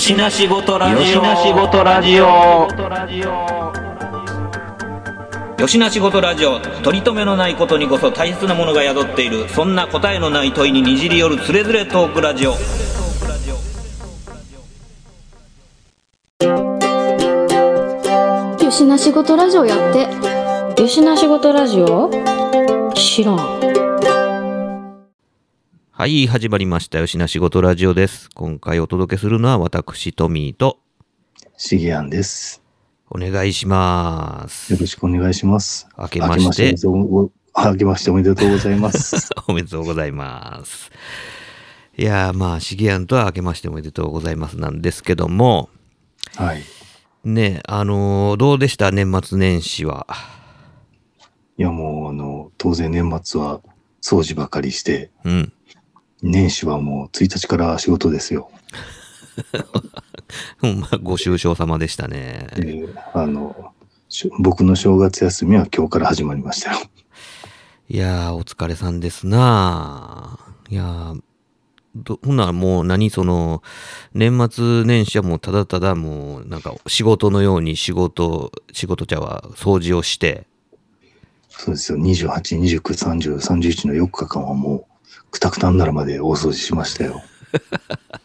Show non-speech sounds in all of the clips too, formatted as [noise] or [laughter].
よしなしごとラジオ。よしなしごとラジオ。よしなしごとラジオ。取り留めのないことにこそ大切なものが宿っている。そんな答えのない問いににじり寄るつれづれトークラジオ。よしな仕事ラジオやってよしな仕事ラジオ？知らん。はい、始まりました。吉な仕事ラジオです。今回お届けするのは私、トミーと、しげやんです。お願いしますよ。ろしくお願いします。明けまして明けましておめでとうございます。[laughs] おめでとうございます。いやー、まあ、しげやんとは明けましておめでとうございますなんですけども、はい。ね、あのーどうでした？年末年始は。いや、もう、あの、当然年末は掃除ばかりして、うん。年始はもう1日から仕事ですよ。[laughs] ご愁傷様でしたね。であの、僕の正月休みは今日から始まりましたよ。[laughs] いやー、お疲れさんですなーいやー、どほんならもう何その、年末年始はもうただただもうなんか仕事のように仕事、仕事ちゃうわ掃除をして、そうですよ。28、29、30、31の4日間はもう、くたくたになるまで大掃除しましたよ。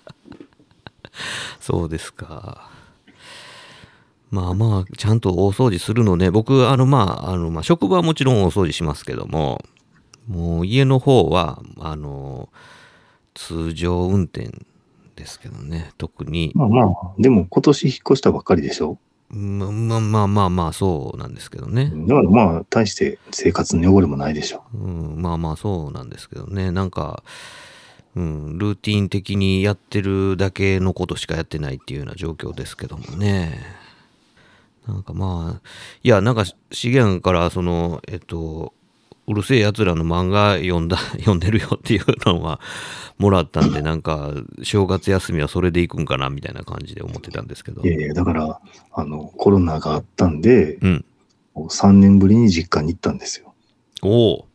[laughs] そうですか。まあまあ、ちゃんと大掃除するのね、僕、あのまあ、あのまあ、職場はもちろん大掃除しますけども、もう家の方は、あの、通常運転ですけどね、特に。まあまあ、でも今年引っ越したばっかりでしょ。ままあまあまあまあ、そうなんですけどね。だからまあ、大して生活に汚れもないでしょ。うん、まあまあそうなんですけどね。なんか、うん、ルーティン的にやってるだけのことしかやってないっていうような状況ですけどもね。なんかまあ、いや、なんか、資源から、その、えっと、うるせえ奴らの漫画読んだ、[laughs] 読んでるよっていうのはもらったんで、[laughs] なんか、正月休みはそれで行くんかなみたいな感じで思ってたんですけどい。やいや、だから、あの、コロナがあったんで、うん。3年ぶりに実家に行ったんですよ。おお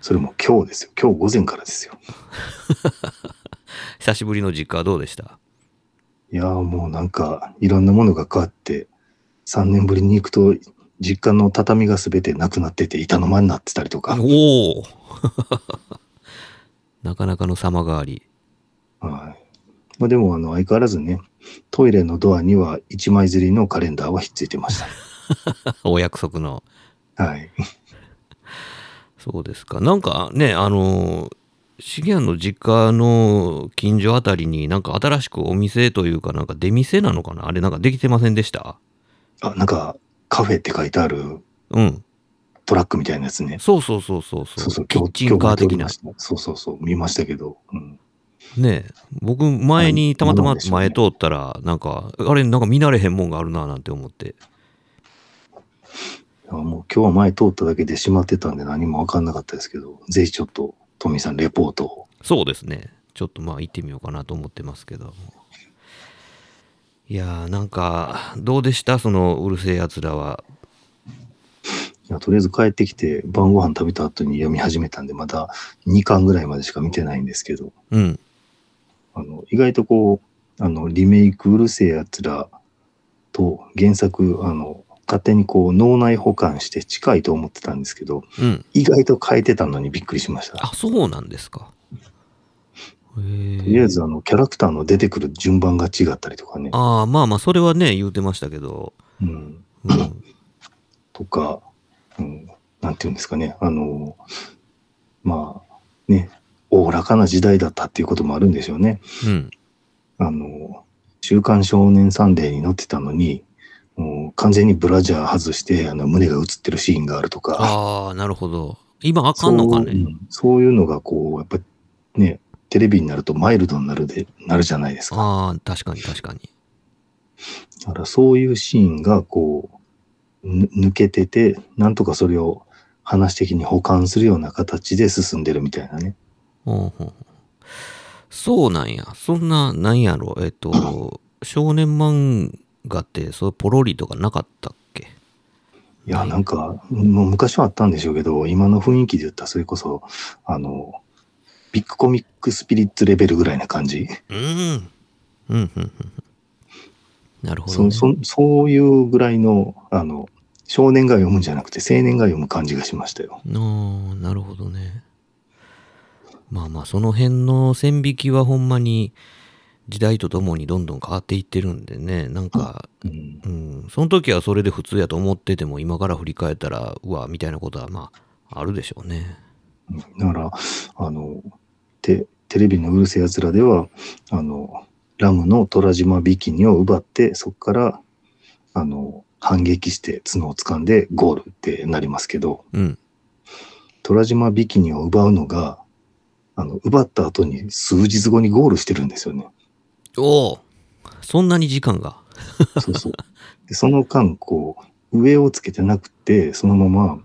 それも今日ですよ。今日午前からですよ。[laughs] 久しぶりの実家はどうでした？いやーもうなんか、いろんなものが変わって、3年ぶりに行くと、実家の畳が全てなくなってて、板の間になってたりとか、おお [laughs] なかなかの様変わり。はい。まあでも、あの、相変わらずね、トイレのドアには1枚刷りのカレンダーはひっついてまし [laughs] お約束の。た。はい。そうですか。なんかね、あの、シゲアンの実家の近所あたりになんか新しくお店というかなんか出店なのかな？あれなんかできてませんでした？あ、なんか、カフェって書いてあるうん。トラックみたいなやつね。そうそうそうそうそう。そうそう、キッチンカー的な。そうそうそう、見ましたけど。うん。ねえ僕前にたまたま前通ったらなんか、あれなんか見慣れへんもんがあるななんて思って。いやもう今日は前通っただけで閉まってたんで何も分かんなかったですけど、ぜひちょっと、トミーさん、レポートを。そうですね。ちょっとまあ行ってみようかなと思ってますけども。いやーなんか、どうでした？そのうるせえ奴らは。いやとりあえず帰ってきて、晩ご飯食べた後に読み始めたんで、まだ2巻ぐらいまでしか見てないんですけど、うん。あの、意外とこう、あの、リメイクうるせえやつらと原作、あの、勝手にこう、脳内保管して近いと思ってたんですけど、うん。意外と変えてたのにびっくりしました。あ、そうなんですか。とりあえず、あの、キャラクターの出てくる順番が違ったりとかね。ああ、まあまあ、それはね、言うてましたけど。うん。うん。とか、うん、なんていうんですかね、あの、まあ、ね、おおらかな時代だったっていうこともあるんでしょうね。うん。あの、週刊少年サンデーに載ってたのに、もう完全にブラジャー外して、あの、胸が映ってるシーンがあるとか、ああ、なるほど。今あかんのかそう,、ね。うんそういうのがこう、やっぱりね、テレビになるとマイルドになるで、なるじゃないですか。ああ、確かに確かに。だからそういうシーンがこう、ぬ抜けてて、なんとかそれを話的に保管するような形で進んでるみたいなね。ほうほうそうなんや。そんな、なんやろ？えっと、[clears throat] 少年漫画って、そうポロリとかなかったっけ？いや、なんか、もう昔はあったんでしょうけど、今の雰囲気で言ったらそれこそ、あの、ビッグコミックスピリッツレベルぐらいな感じ？うん。うん、うん、うん。なるほど、ね。そそそういうぐらいの、あの、少年が読むんじゃなくて青年が読む感じがしましたよ。ああ、なるほどね。まあまあ、その辺の線引きはほんまに時代とともにどんどん変わっていってるんでね、なんか、うんうん、その時はそれで普通やと思ってても、今から振り返ったら、うわ、みたいなことはまあ、あるでしょうね。だから、あの、テテレビのうるせえやつらでは、あの、ラムの虎島ビキニを奪って、そこから、あの、反撃して角を掴んでゴールってなりますけど、うん。虎島ビキニを奪うのが、あの、奪った後に数日後にゴールしてるんですよね。おおそんなに時間が。そうそう。でその間、こう、上をつけてなくて、そのまま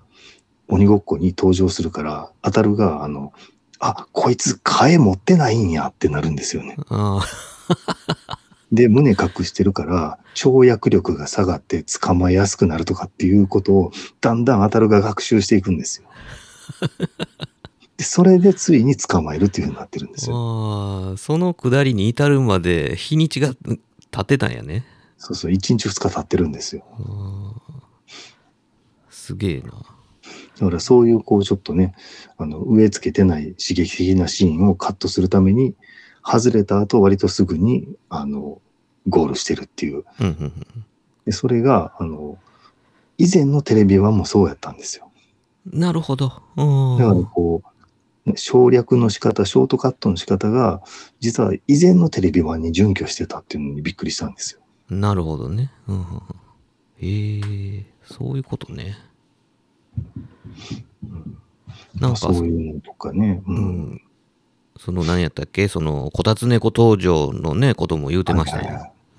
鬼ごっこに登場するから、当たるが、あの、あ、こいつ替え持ってないんやってなるんですよね。あで、胸隠してるから、跳躍力が下がって捕まえやすくなるとかっていうことを、だんだん当たるが学習していくんですよ。でそれでついに捕まえるっていうふうになってるんですよ。あー、そのくだりに至るまで日にちが経ってたんやね。そうそう、1日2日経ってるんですよ。すげえな。だからそういう、こう、ちょっとね、あの、植え付けてない刺激的なシーンをカットするために、外れた後、割とすぐに、あの、ゴールしてるっていう。で、それが、あの、以前のテレビ版もそうやったんですよ。うん。なるほど。うんだからこう、ね省略の仕方、ショートカットの仕方が、実は以前のテレビ版に準拠してたっていうのにびっくりしたんですよ。なるほどね。うんへえそういうことね。なんか、そういうのとかね。う。うんん。その何やったっけ？その、こたつ猫登場のね、ことも言うてましたね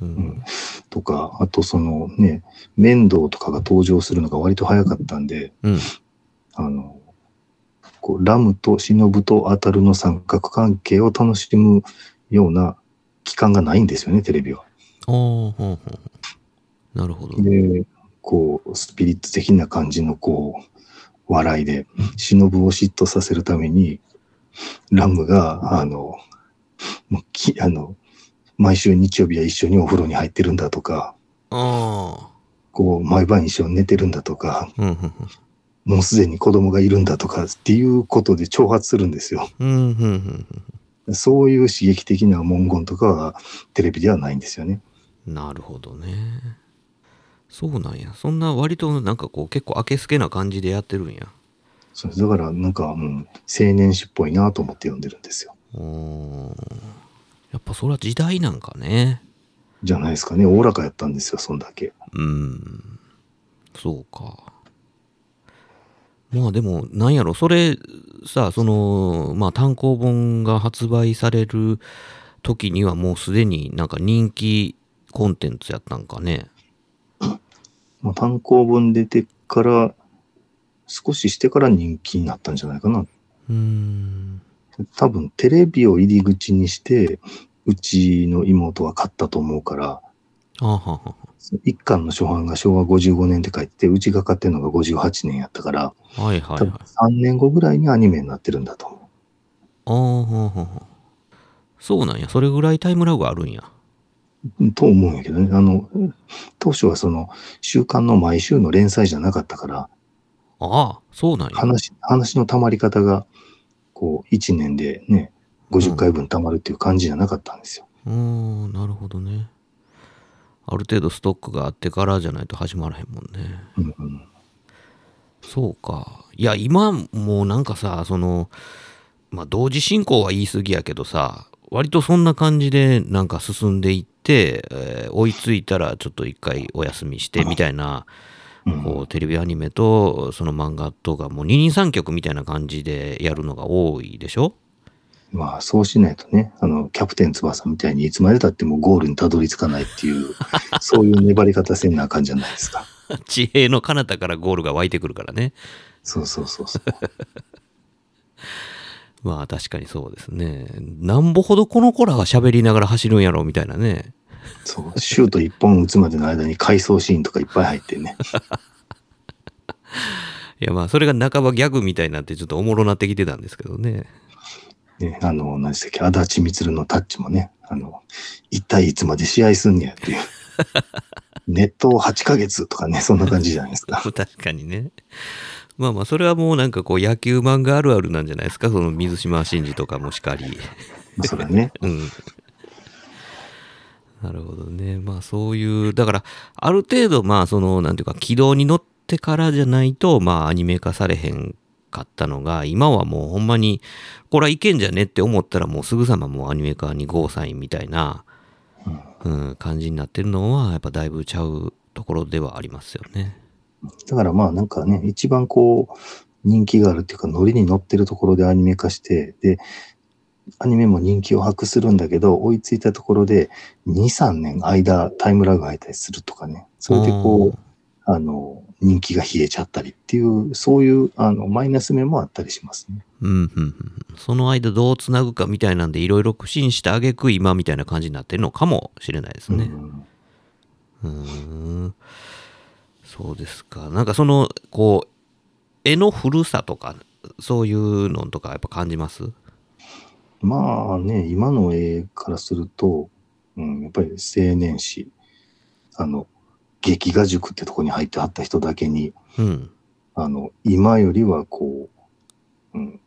い。ううんん。とか、あとそのね、面倒とかが登場するのが割と早かったんで、うん。あの、こう、ラムと忍とアタルの三角関係を楽しむような期間がないんですよね、テレビは。ほんほんなるほど。で、こう、スピリッツ的な感じの、こう、笑いで、忍を嫉妬させるために、ラムが、あの、もうき、あの、毎週日曜日は一緒にお風呂に入ってるんだとか、あこう、毎晩一緒に寝てるんだとか、あ。うんうんもうすでに子供がいるんだとかっていうことで挑発するんですよ。うん。うんうんうんそういう刺激的な文言とかはテレビではないんですよね。うん。なるほどね。そうなんや。そんな割となんかこう結構明けすけな感じでやってるんや。そうですだからなんか、うん、青年誌っぽいなと思って読んでるんですよ。おーやっぱそれは時代なんかね。じゃないですかね。おおらかやったんですよ、そんだけ。うん。そうか。まあでも、なんやろ、それ、さ、その、まあ単行本が発売される時にはもうすでになんか人気コンテンツやったんかね。まあ、単行本出てから、少ししてから人気になったんじゃないかな。うーん。多分テレビを入り口にして、うちの妹は買ったと思うから。一巻の初版が昭和55年って書いてて、うちが買ってるのが58年やったから、はいはい多分はい。3年後ぐらいにアニメになってるんだと思ああ、ははは。そうなんや。それぐらいタイムラグあるんや。う。と思うんやけどね。あの、当初はその、週刊の毎週の連載じゃなかったから、ああ、そうなんや。話、話の溜まり方が、こう、1年でね、50回分溜まるっていう感じじゃなかったんですよ。うーん、なるほどね。ある程度ストックがあってからじゃないと始まらへんもんね。うんうん。そうか。いや、今もうなんかさ、その、まあ、同時進行は言い過ぎやけどさ、割とそんな感じでなんか進んでいって、えー追いついたらちょっと一回お休みしてみたいな、うんこうテレビアニメとその漫画とがもう二人三脚みたいな感じでやるのが多いでしょ？まあ、そうしないとね、あの、キャプテン翼みたいにいつまで経ってもゴールにたどり着かないっていう、[laughs] そういう粘り方せんなあかんじゃないですか。[laughs] 地平の彼方からゴールが湧いてくるからね。そうそうそうそう。[laughs] まあ確かにそうですね。なんぼほどこの子らが喋りながら走るんやろみたいなね。そう、シュート一本打つまでの間に回想シーンとかいっぱい入ってね。[laughs] いやまあそれが半ばギャグみたいになってちょっとおもろなってきてたんですけどね。ねあの、何でしたっけ、足立みつるのタッチもね、あの、一体いつまで試合すんねやっていう。[laughs] ネット8ヶ月とかね、そんな感じじゃないですか。[laughs] 確かにね。まあまあ、それはもうなんかこう野球漫画あるあるなんじゃないですか？その水島真司とかもしかり。それね。[laughs] うん。なるほどね。まあそういう、だから、ある程度、まあその、なんていうか、軌道に乗ってからじゃないと、まあアニメ化されへんかったのが、今はもうほんまに、これはいけんじゃねって思ったらもうすぐさまもうアニメ化にゴーサインみたいな、うん、感じになってるのは、やっぱだいぶちゃうところではありますよね。だからまあなんかね、一番こう、人気があるっていうか、ノリに乗ってるところでアニメ化して、で、アニメも人気を博するんだけど、追いついたところで、2、3年間、タイムラグが空いたりするとかね。それでこう、あの、人気が冷えちゃったりっていう、そういう、あの、マイナス面もあったりしますね。うん、うん、うん。その間どうつなぐかみたいなんで、いろいろ苦心してあげく今みたいな感じになってるのかもしれないですね。うんう。そうですか。なんかその、こう、絵の古さとか、そういうのとかやっぱ感じます？まあね、今の絵からすると、うん、やっぱり青年誌、あの、劇画塾ってとこに入ってはった人だけに、うん。あの、今よりはこう、うん、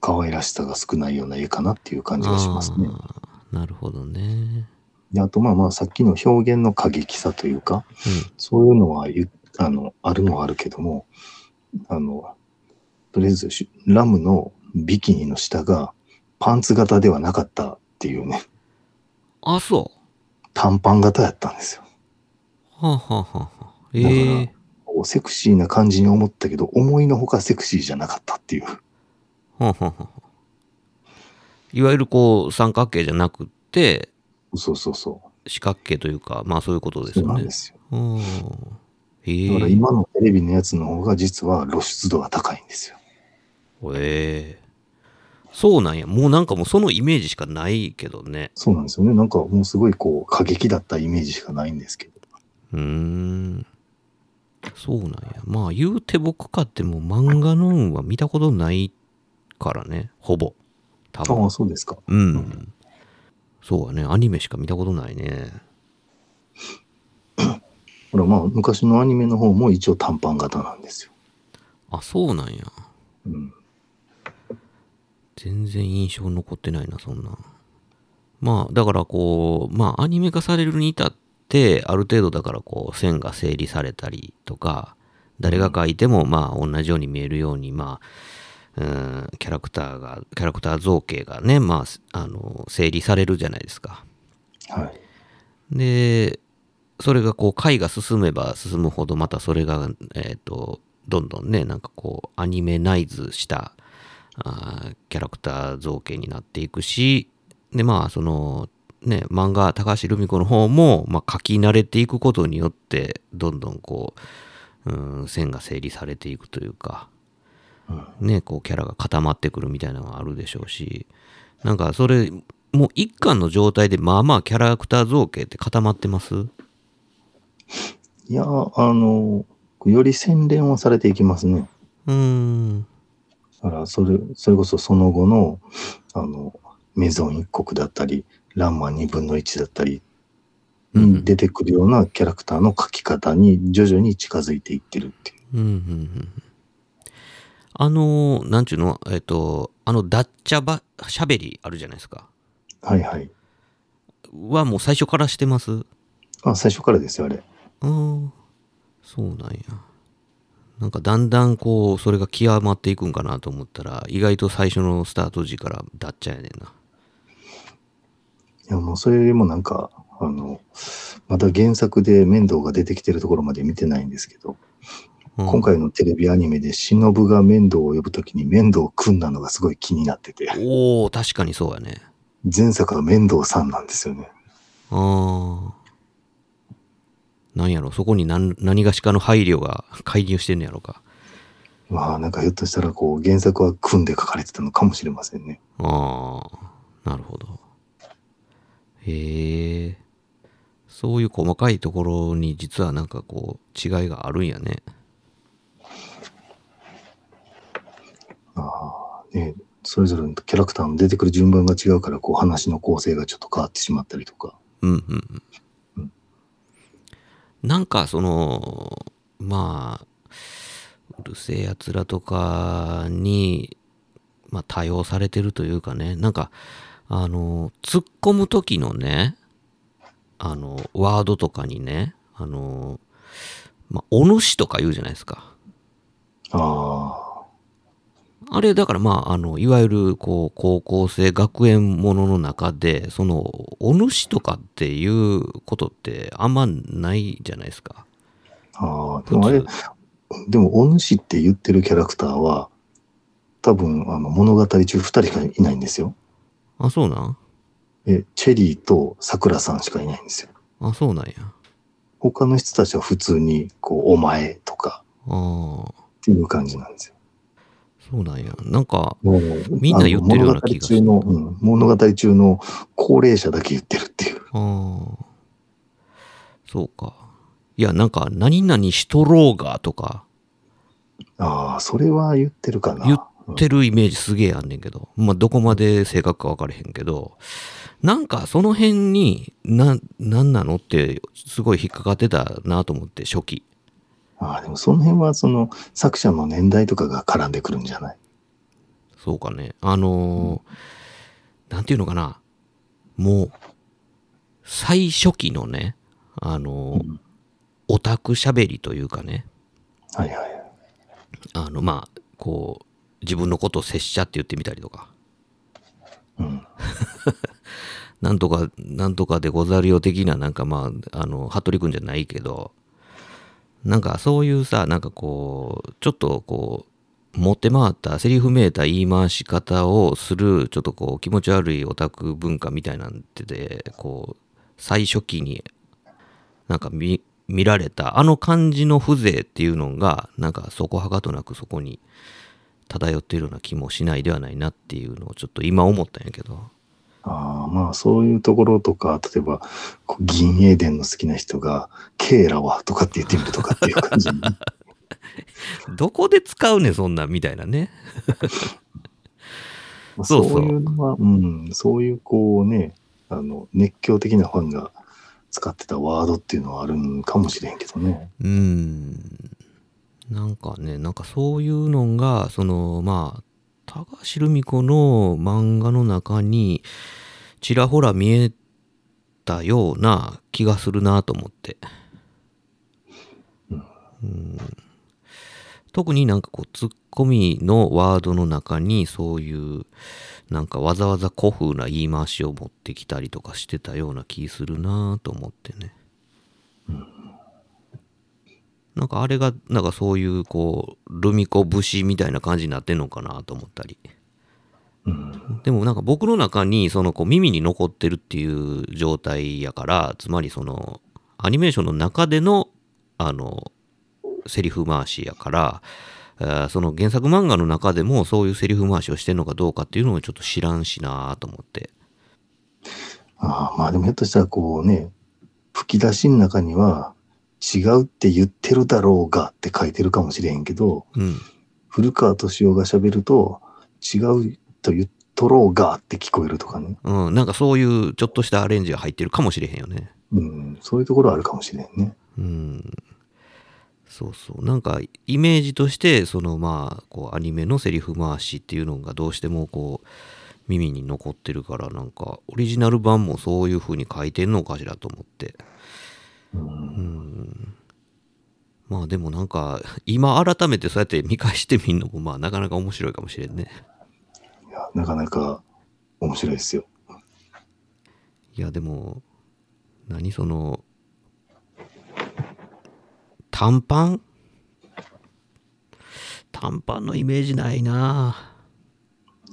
可愛らしさが少ないような絵かなっていう感じがしますね。なるほどね。であとまあまあさっきの表現の過激さというか、そういうのはゆあのあるのはあるけども、あの、とりあえずしラムのビキニの下がパンツ型ではなかったっていうね、うん。あ、そう？短パン型やったんですよ。はあ、はあはあはあ、ええこうセクシーな感じに思ったけど、思いのほかセクシーじゃなかったっていう。はあ、はあはあ、いわゆるこう三角形じゃなくってそうそうそう。四角形というか、まあそういうことですよねそうなんで。すよ。うん。えだからえ今のテレビのやつの方が実は露出度が高いんですよ。ええそうなんや。もうなんかもうそのイメージしかないけどね。そうなんですよね。なんかもうすごいこう過激だったイメージしかないんですけど。うーん。そうなんや。まあ言うて僕かってもう漫画の運は見たことないからね。ほぼ。多あ分あ、。そうですか。うん。そうやね。アニメしか見たことないね。[coughs] ほらまあ昔のアニメの方も一応短パン型なんですよ。あ、そうなんや。うん。全然印象残ってないな、そんな。まあ、だからこう、まあ、アニメ化されるに至って、ある程度だからこう、線が整理されたりとか、誰が描いても、まあ、同じように見えるように、まあ、うん、キャラクターが、キャラクター造形がね、まあ、あの、整理されるじゃないですか。はい。で、それがこう、回が進めば進むほど、またそれが、えっ、と、どんどんね、なんかこう、アニメナイズした、あーキャラクター造形になっていくし、で、まあ、その、ね、漫画、高橋留美子の方も、まあ、書き慣れていくことによって、どんどんこう、うん、線が整理されていくというか、ね、こう、キャラが固まってくるみたいなのがあるでしょうし、なんか、それ、もう一巻の状態で、まあまあ、キャラクター造形って固まってます？いや、あの、より洗練はされていきますね。うーん。だから、それ、それこそその後の、あの、メゾン一国だったり、ランマ2分の1だったり、出てくるようなキャラクターの描き方に徐々に近づいていってるっていう。うん、うん、うん。あの、なんちゅうの、えっ、と、あの、ダッチャバ、しゃべりあるじゃないですか。はいはい。はもう最初からしてます？あ、最初からですよ、あれ。ああ、そうなんや。なんかだんだんこう、それが極まっていくんかなと思ったら、意外と最初のスタート時からダッチャやねんな。いや、もうそれよりもなんか、あの、また原作で面倒が出てきてるところまで見てないんですけど、うん今回のテレビアニメで忍が面倒を呼ぶときに面倒くんなのがすごい気になってて、おお確かにそうやね。前作は面倒さんなんですよね。ああ。なんやろ、そこに何何がしかの配慮が [laughs] 介入してんのやろか。まあなんかひょっとしたらこう原作は組んで書かれてたのかもしれませんね。ああ、なるほど。へえ。そういう細かいところに実はなんかこう違いがあるんやね。ああ、ね、それぞれのキャラクターの出てくる順番が違うからこう話の構成がちょっと変わってしまったりとか。うんうんうん。なんかその、まあ、うるせえ奴らとかに、まあ対応されてるというかね、なんか、あの、突っ込む時のね、あの、ワードとかにね、あの、まあ、お主とか言うじゃないですか。ああれ、だからまあ、あの、いわゆる、こう、高校生学園ものの中で、その、お主とかっていうことってあんまないじゃないですか。あ。ああ。でもあれ、でも、お主って言ってるキャラクターは、多分、あの、物語中二人しかいないんですよ。あ、そうなん？え、チェリーと桜さんしかいないんですよ。あ、そうなんや。他の人たちは普通に、こう、お前とかああ、っていう感じなんですよ。そうなんや。なんか、みんな言ってるような気がする物語中の、うん、物語中の高齢者だけ言ってるっていう。ああ、そうか。いや、なんか、何々しとろうがとか、ああ、それは言ってるかな。言ってるイメージすげえあんねんけど、まあ、どこまで正確か分かれへんけど、なんかその辺に、な、なんなのって、すごい引っかかってたなと思って、初期。ああ、でもその辺はその作者の年代とかが絡んでくるんじゃない？そうかね。あのーなんていうのかな。もう、最初期のね、あのーうんオタク喋りというかね、はいはい。あの、まあ、こう、自分のことを拙者って言ってみたりとか、うん。[laughs] なんとか、なんとかでござるよ的な、なんかまあ、あの、服部くんじゃないけど、なんかそういうさ、なんかこう、ちょっとこう、持って回った、セリフめいた言い回し方をする、ちょっとこう、気持ち悪いオタク文化みたいなんてで、こう、最初期に、なんか見、見られた、あの感じの風情っていうのが、なんかそこはかとなくそこに漂っているような気もしないではないなっていうのをちょっと今思ったんやけど。ああ、まあそういうところとか、例えば、こう銀英伝の好きな人が、ケーラはとかって言ってみるとかっていう感じに。[laughs] どこで使うねん、そんなん、みたいなね。[laughs] まあそうそうそういうのは、うん、そういうこうね、あの、熱狂的なファンが使ってたワードっていうのはあるんかもしれんけどね。うーん。なんかね、なんかそういうのが、その、まあ、高橋留美子の漫画の中に、ちらほら見えたような気がするなと思って。うん特になんかこう、ツッコミのワードの中に、そういう、なんかわざわざ古風な言い回しを持ってきたりとかしてたような気するなと思ってね。なんかあれが、なんかそういう、こう、ルミ子節みたいな感じになってんのかなと思ったり。うん。でもなんか僕の中に、そのこう耳に残ってるっていう状態やから、つまりその、アニメーションの中での、あの、セリフ回しやから、その原作漫画の中でもそういうセリフ回しをしてんのかどうかっていうのをちょっと知らんしなと思って。ああ、まあでもひょっとしたらこうね、吹き出しの中には、違うって言ってるだろうがって書いてるかもしれへんけど、うん。古川敏夫が喋ると、違うと言っとろうがって聞こえるとかね。うん。なんかそういうちょっとしたアレンジが入ってるかもしれへんよね。うん、そういうところあるかもしれんね。うん。そうそう。なんか、イメージとして、そのまあ、こう、アニメのセリフ回しっていうのがどうしてもこう、耳に残ってるから、なんか、オリジナル版もそういう風に書いてんのかしらと思って。うんうん。まあでもなんか、今改めてそうやって見返してみるのも、まあなかなか面白いかもしれんね。いや、なかなか面白いですよ。いや、でも、何その、短パン？短パンのイメージないな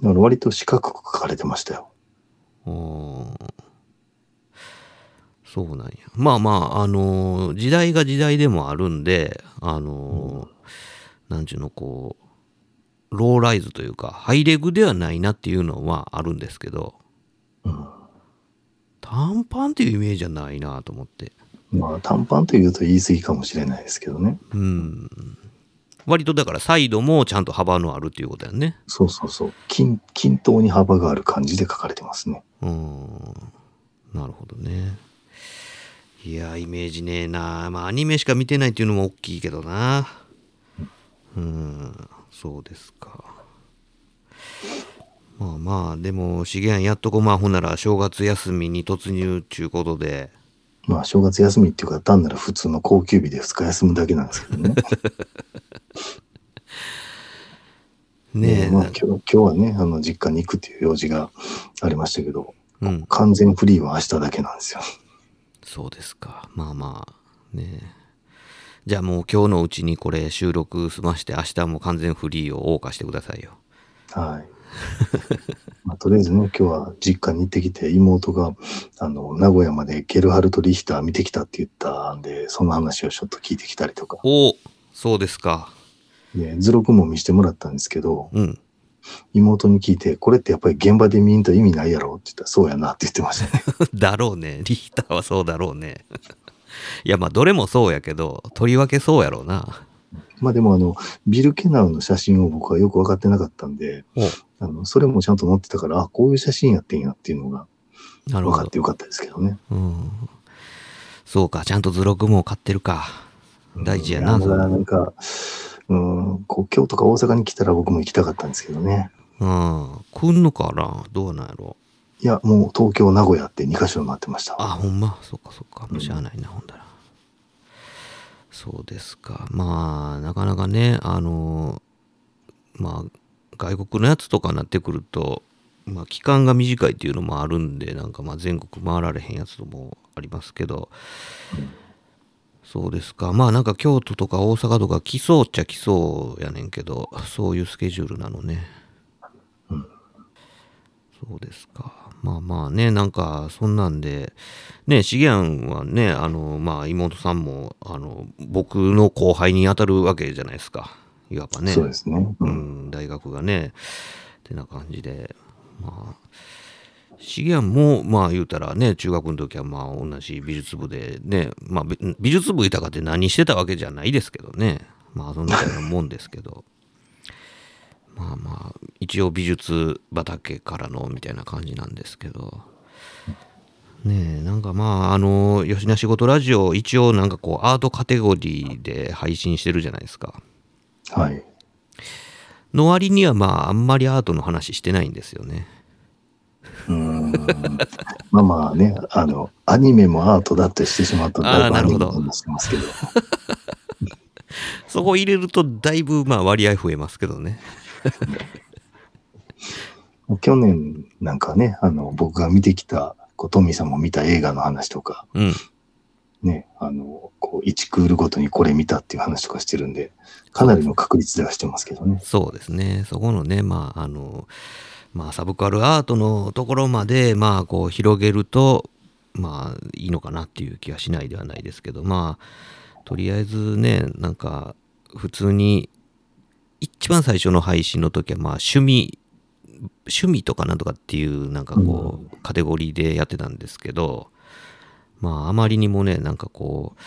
割と四角く書かれてましたよ。うーんそうなんや。まあまあ、あのー時代が時代でもあるんで、あのーなんちゅうの、こう、ローライズというか、ハイレグではないなっていうのはあるんですけど、うん短パンっていうイメージじゃないなと思って。まあ短パンというと言い過ぎかもしれないですけどね。うん。割とだからサイドもちゃんと幅のあるっていうことやね。そうそうそう。均均等に幅がある感じで書かれてますね。うん。なるほどね。いやイメージねえな。まあアニメしか見てないっていうのも大きいけどな。うんそうですか。まあまあでも資源やっとこまあほんなら正月休みに突入ちゅうことで。まあ正月休みっていうか単なる普通の高級日で2日休むだけなんですけどね。[laughs] ねえ、まあ、今日今日はね、あの実家に行くっていう用事がありましたけど、うん。完全フリーは明日だけなんですよ。そうですか。まあまあね。えじゃあもう今日のうちにこれ収録済まして明日も完全フリーを謳歌してくださいよ。はい。[laughs] まあ、とりあえずね、今日は実家に行ってきて、妹が、あの、名古屋までゲルハルト・リヒター見てきたって言ったんで、その話をちょっと聞いてきたりとか、おそうですか。で図録も見せてもらったんですけど、うん妹に聞いて、これってやっぱり現場で見んと意味ないやろ？って言ったら、そうやなって言ってました。ね。[laughs] だろうね。リヒターはそうだろうね。いやまあどれもそうやけどとりわけそうやろうな。まあでもあの、ビル・ケナウの写真を僕はよく分かってなかったんで、おあの、それもちゃんと載ってたから、あ、こういう写真やってんやっていうのが分かってよかったですけどね。うん。そうかちゃんと図録も買ってるか。大事やなだかなんか、うん、こう京都か大阪に来たら僕も行きたかったんですけどね。うん。来んのかなどうなんやろ。いや、もう東京、名古屋って2カ所になってました。あほんま？そっかそっか。もうしゃあないな、ほんだら。そうですか。まあなかなかねあのまあ外国のやつとかになってくるとまあ期間が短いっていうのもあるんでなんかまあ全国回られへんやつもありますけど、そうですか。まあなんか京都とか大阪とか来そうっちゃ来そうやねんけどそういうスケジュールなのね、そうですか。まあまあねなんかそんなんでね重庵はねあのまあ妹さんもあの僕の後輩に当たるわけじゃないですか。いわばね。そうですね。う。うんん、大学がね。ってな感じで。まあ重庵もまあ言うたらね中学の時はまあ同じ美術部でねまあび美術部いたかって何してたわけじゃないですけどね。まあそんなようなもんですけど。[laughs] まあまあ一応美術畑からのみたいな感じなんですけど。ねえなんかまああの吉な仕事ラジオ一応なんかこうアートカテゴリーで配信してるじゃないですか。はい。の割にはまああんまりアートの話してないんですよねうん。まあまあね、あの、アニメもアートだってしてしまったあーなるほどアニメもしてますけど。[laughs] そこ入れるとだいぶまあ割合増えますけどね [laughs] 去年なんかね、あの、僕が見てきた、こうトミーさんも見た映画の話とか、うんね、あの、こう、1クールごとにこれ見たっていう話とかしてるんで、かなりの確率ではしてますけどね。そうですねそこのねまああのまあサブカルアートのところまでまあこう広げるとまあいいのかなっていう気はしないではないですけどまあとりあえずねなんか普通に一番最初の配信の時はまあ趣味趣味とかなんとかっていうなんかこうカテゴリーでやってたんですけどまああまりにもねなんかこう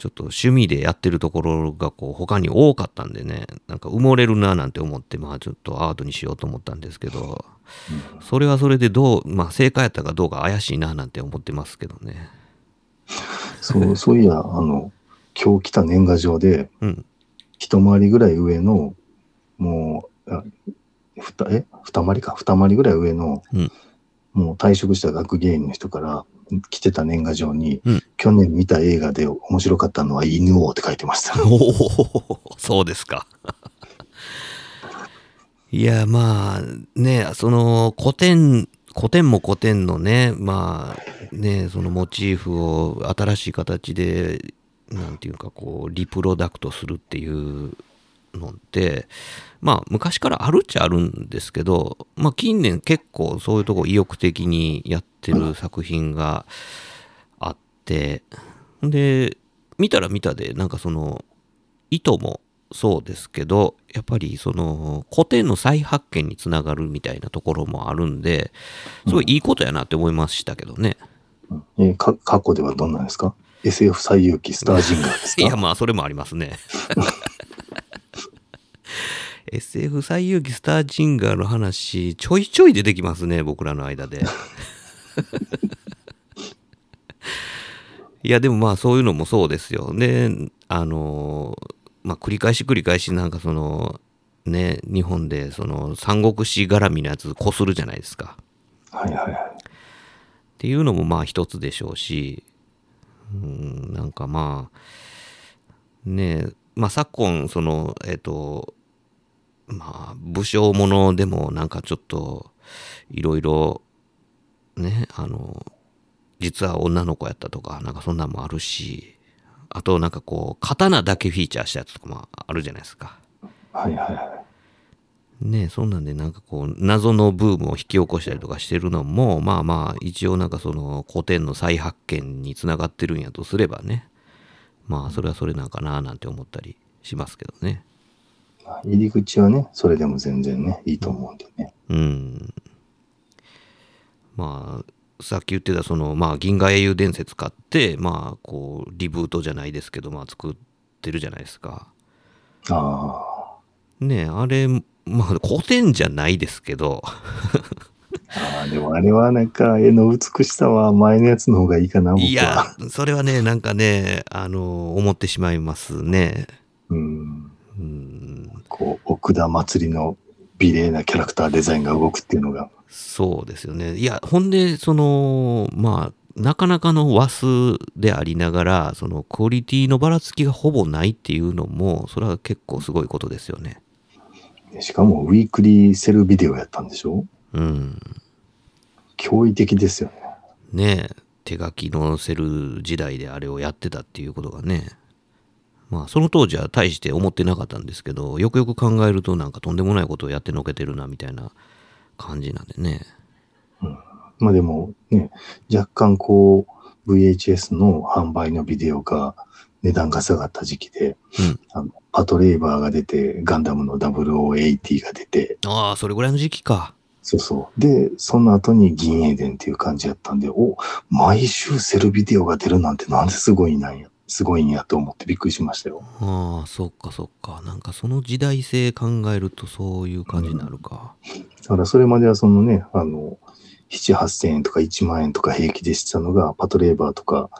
ちょっと趣味でやってるところがこう他に多かったんでねなんか埋もれるななんて思ってまあちょっとアートにしようと思ったんですけどそれはそれでどうまあ正解やったかどうか怪しいななんて思ってますけどね。そう、[laughs] そういや、あの、今日来た年賀状で、うん。一回りぐらい上の、もう、あふた、え？二回りか、二回りぐらい上の、うん。もう退職した学芸員の人から来てた年賀状に、うん去年見た映画で面白かったのは犬王って書いてました。[laughs] おおそうですか [laughs] いやまあねその古典古典も古典のねまあねそのモチーフを新しい形でなんていうかこうリプロダクトするっていうのってまあ昔からあるっちゃあるんですけどまあ近年結構そういうとこ意欲的にやってる作品があってで見たら見たでなんかその意図もそうですけどやっぱりその古典の再発見につながるみたいなところもあるんですごいいいことやなって思いましたけどね。えーか過去ではどんなんですか ?SF 最遊記スタージンガーですか？いやまあそれもありますね。[laughs] SF 最遊記スタージンガーの話ちょいちょい出てきますね僕らの間で。[laughs] いや、でもまあそういうのもそうですよ。で、あの、まあ繰り返し繰り返しなんかその、ね、日本でその三国志絡みのやつこするじゃないですか。はいはいはい。っていうのもまあ一つでしょうし、うん、なんかまあ、ねえ、まあ昨今、その、えっ、と、まあ武将ものでもなんかちょっといろいろね、あの、実は女の子やったとか、なんかそんなんもあるし、あとなんかこう、刀だけフィーチャーしたやつとかもあるじゃないですか。はいはいはい。ねそんなんでなんかこう謎のブームを引き起こしたりとかしてるのもまあまあ一応なんかその古典の再発見につながってるんやとすればねまあそれはそれなんかななんて思ったりしますけどねまあ入り口はね、それでも全然ね、いいと思うんでね。うんまあさっき言ってたそのまあ銀河英雄伝説買ってまあこうリブートじゃないですけどまあ作ってるじゃないですかあねあれまあ古典じゃないですけどあ。ああ、でもあれはなんか絵の美しさは前のやつの方がいいかな、僕は。いや、それはね、なんかね、あの、思ってしまいますね。うん。うん、こう、奥田祭りの美麗なキャラクターデザインが動くっていうのが。そうですよね。いや、ほんで、その、まあ、なかなかの和数でありながら、そのクオリティのばらつきがほぼないっていうのも、それは結構すごいことですよね。しかもウィークリーセルビデオやったんでしょ？うん。驚異的ですよね。ねえ、手書きのセル時代であれをやってたっていうことがね。まあ、その当時は大して思ってなかったんですけど、よくよく考えるとなんかとんでもないことをやってのけてるな、みたいな感じなんでね。まあでもね、若干こう VHS の販売のビデオが値段が下がった時期で、うんあのパトレーバーが出て、ガンダムの0080が出て、ああ、それぐらいの時期か。そうそう。で、その後に銀英伝っていう感じやったんで、お、毎週セルビデオが出るなんてなんですごいなんや、すごいんやと思ってびっくりしましたよ。ああ、そっかそっか。なんかその時代性考えるとそういう感じになるか。だからそれまではそのね、あの、7、8000円とか1万円とか平気でしたのが、パトレーバーとか、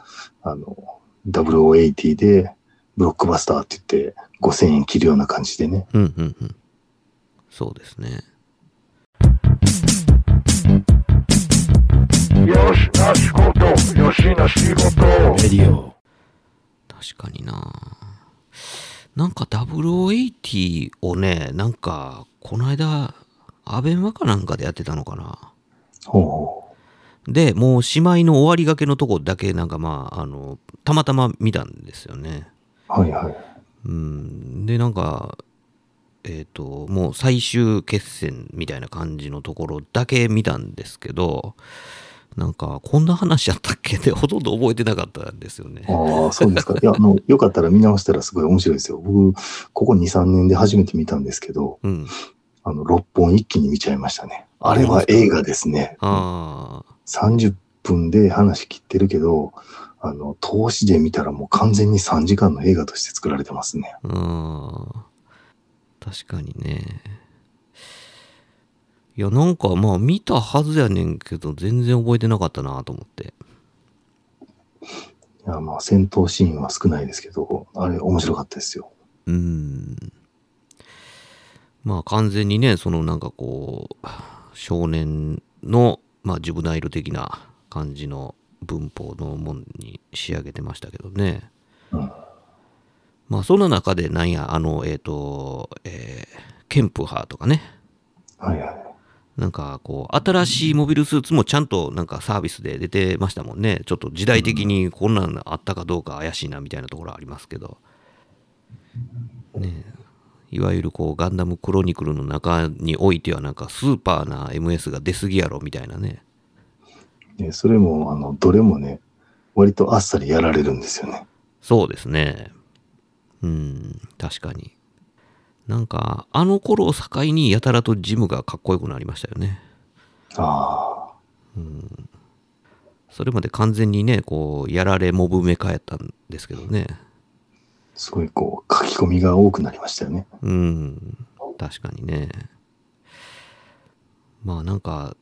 あの、0080で、ブロックバスターって言って、5000円切るような感じでね。うんうんうん。そうですね。よしな仕事よしな仕事レディオ確かにな。なんか0080をね、なんか、この間、アベマかなんかでやってたのかな。ほうほで、もうしまいの終わりがけのとこだけ、なんかまあ、あの、たまたま見たんですよね。う。はいはい。うん。で、なんか、えっ、と、もう最終決戦みたいな感じのところだけ見たんですけど、なんか、こんな話やったっけ？[laughs] ってほとんど覚えてなかったんですよね。ああ、そうですか。いや、あの、よかったら見直したらすごい面白いですよ。僕、ここ2、3年で初めて見たんですけど、うん。あの、6本一気に見ちゃいましたね。あれは映画ですね。ああ、30分で話切ってるけど、あの、投資で見たらもう完全に3時間の映画として作られてますね。うん。確かにね。いや、なんかまあ見たはずやねんけど、全然覚えてなかったなと思って。いや、まあ、戦闘シーンは少ないですけど、あれ面白かったですよ。うん。まあ完全にね、そのなんかこう、少年の、まあジュブナイル的な感じの文法のもんに仕上げてましたけどね。うんまあその中でなんや、あの、えっ、と、えーケンプハーとかね。はいはい。なんかこう、新しいモビルスーツもちゃんとなんかサービスで出てましたもんね。ちょっと時代的にこんなんあったかどうか怪しいなみたいなところはありますけど。ねえいわゆるこうガンダムクロニクルの中においてはなんかスーパーな MS が出すぎやろみたいなね。で、それも、あの、どれもね、割とあっさりやられるんですよね。そうですね。うん、確かに。なんか、あの頃を境にやたらとジムがかっこよくなりましたよね。あそれまで完全にね、こう、やられモブメカやったんですけどね。あ、すごいこう、書き込みが多くなりましたよね。うん、確かにね。まあなんか、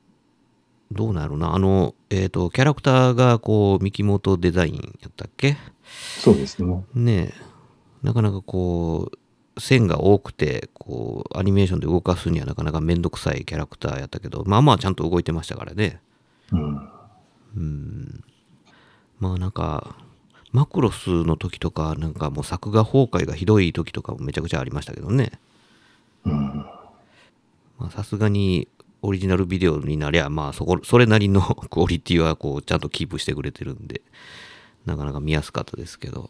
どうなるな。あの、えっ、と、キャラクターがこう、三木本デザインやったっけ？そうですね。ねえ、なかなかこう、線が多くて、こう、アニメーションで動かすにはなかなかめんどくさいキャラクターやったけど、まあまあちゃんと動いてましたからね。うん。うん。まあなんか、マクロスの時とか、なんかもう作画崩壊がひどい時とかもめちゃくちゃありましたけどね。うん。まあさすがにオリジナルビデオになりゃ、まあそこ、それなりの [laughs] クオリティはこう、ちゃんとキープしてくれてるんで、なかなか見やすかったですけど。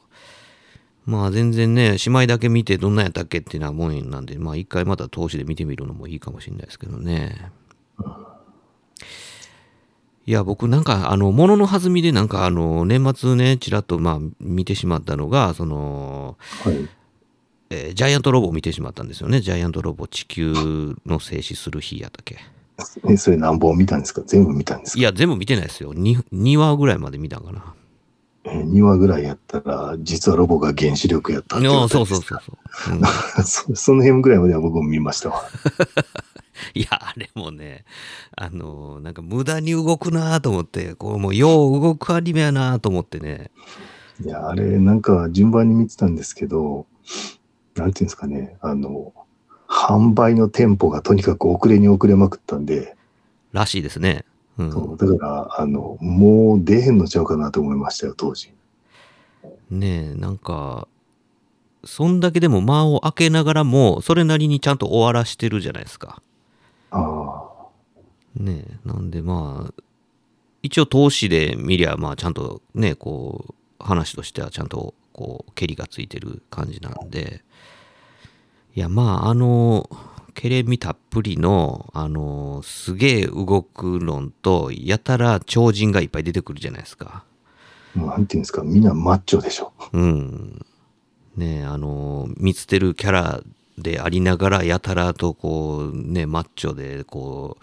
まあ全然ね、姉妹だけ見てどんなんやったっけっていうのはもんなんで、まあ一回また通しで見てみるのもいいかもしれないですけどね。いや、僕なんか、あの、ものの弾みでなんか、あの、年末ね、ちらっとまあ見てしまったのが、その、はい。えージャイアントロボを見てしまったんですよね。ジャイアントロボ地球の静止する日やったっけ。え、それ何本見たんですか？全部見たんですか？いや、全部見てないですよ。2, 2話ぐらいまで見たんかな。えー、2話ぐらいやったら、実はロボが原子力やったってそうそうそうそう。うん [laughs] そその辺ぐらいまでは僕も見ましたわ。[laughs] いや、あれもね、あの、なんか無駄に動くなと思って、こうもうよう動くアニメやなと思ってね。いや、あれ、なんか順番に見てたんですけど、なんていうんですかね、あの、販売のテンポがとにかく遅れに遅れまくったんで、らしいですね。うん。そうだから、あの、もう出へんのちゃうかなと思いましたよ、当時。ねえ、なんか、そんだけでも間を空けながらも、それなりにちゃんと終わらしてるじゃないですか。あねえ、なんでまあ、一応投資で見りゃ、まあちゃんとね、こう、話としてはちゃんと、こう、蹴りがついてる感じなんで、いや、まあ、あの、ケレミたっぷりの、あの、すげえ動くのと、やたら超人がいっぱい出てくるじゃないですか。あ、もうなんていうんですか、みんなマッチョでしょ。うん。ねえ、あの、見捨てるキャラでありながら、やたらとこう、ね、マッチョで、こ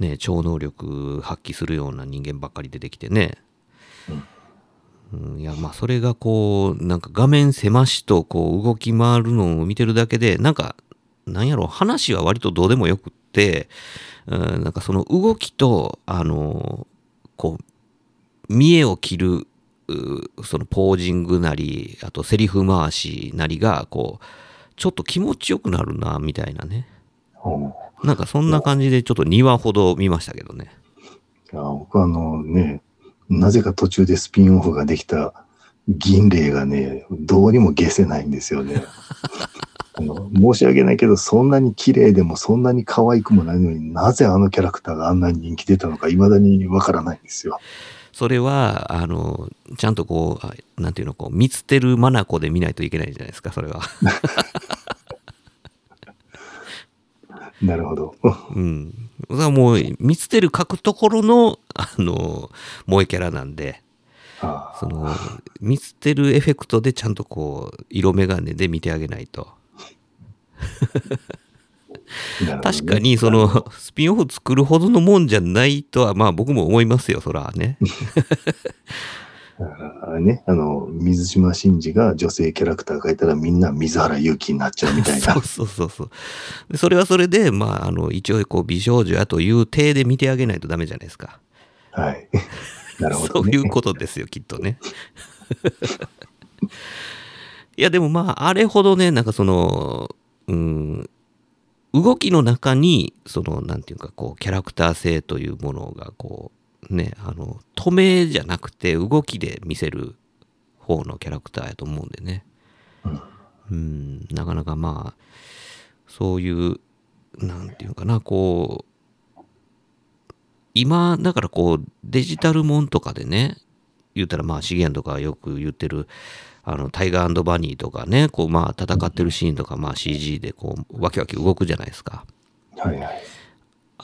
う、ね、超能力発揮するような人間ばっかり出てきてね。うん、いや、まあ、それがこう、なんか画面狭しと、こう、動き回るのを見てるだけで、なんか、なんやろ、話は割とどうでもよくって、うん、なんかその動きと、あの、こう、見栄を切るうそのポージングなりあとセリフ回しなりがこうちょっと気持ちよくなるなみたいなね。うん。なんかそんな感じでちょっと2話ほど見ましたけどね。いや僕はあのね、なぜか途中でスピンオフができた銀霊がね、どうにも消せないんですよね。申し訳ないけど、そんなに綺麗でもそんなに可愛くもないのになぜあのキャラクターがあんなに人気出たのか未だにわからないんですよ。それはあのちゃんとこうあなんていうのこう見捨てるマナコで見ないといけないじゃないですかそれは [laughs] なるほど。[laughs] うんそれはもう見捨てる書くところのあの萌えキャラなんであその見捨てるエフェクトでちゃんとこう色眼鏡で見てあげないと [laughs] ね確かにそのスピンオフ作るほどのもんじゃないとはまあ僕も思いますよそらね [laughs] あのね、あの、水島真司が女性キャラクターがいたらみんな水原勇気になっちゃうみたいなそう。[laughs] そうそうそうでそれはそれでまああの一応こう美少女やという体で見てあげないとダメじゃないですかはい。なるほそど、ね。ういうことですよきっとねいやでもまああれほどねなんかそのうん。動きの中にそのなんていうかこうキャラクター性というものがこうねあの止めじゃなくて動きで見せる方のキャラクターやと思うんでね。うん。なかなかまあそういうなんていうのかなこう今だからこうデジタルモンとかでね言ったらまあ資源とかよく言ってるあのタイガーバニーとかねこうまあ戦ってるシーンとかまあ CG でこうわけわけ動くじゃないですかはいはい。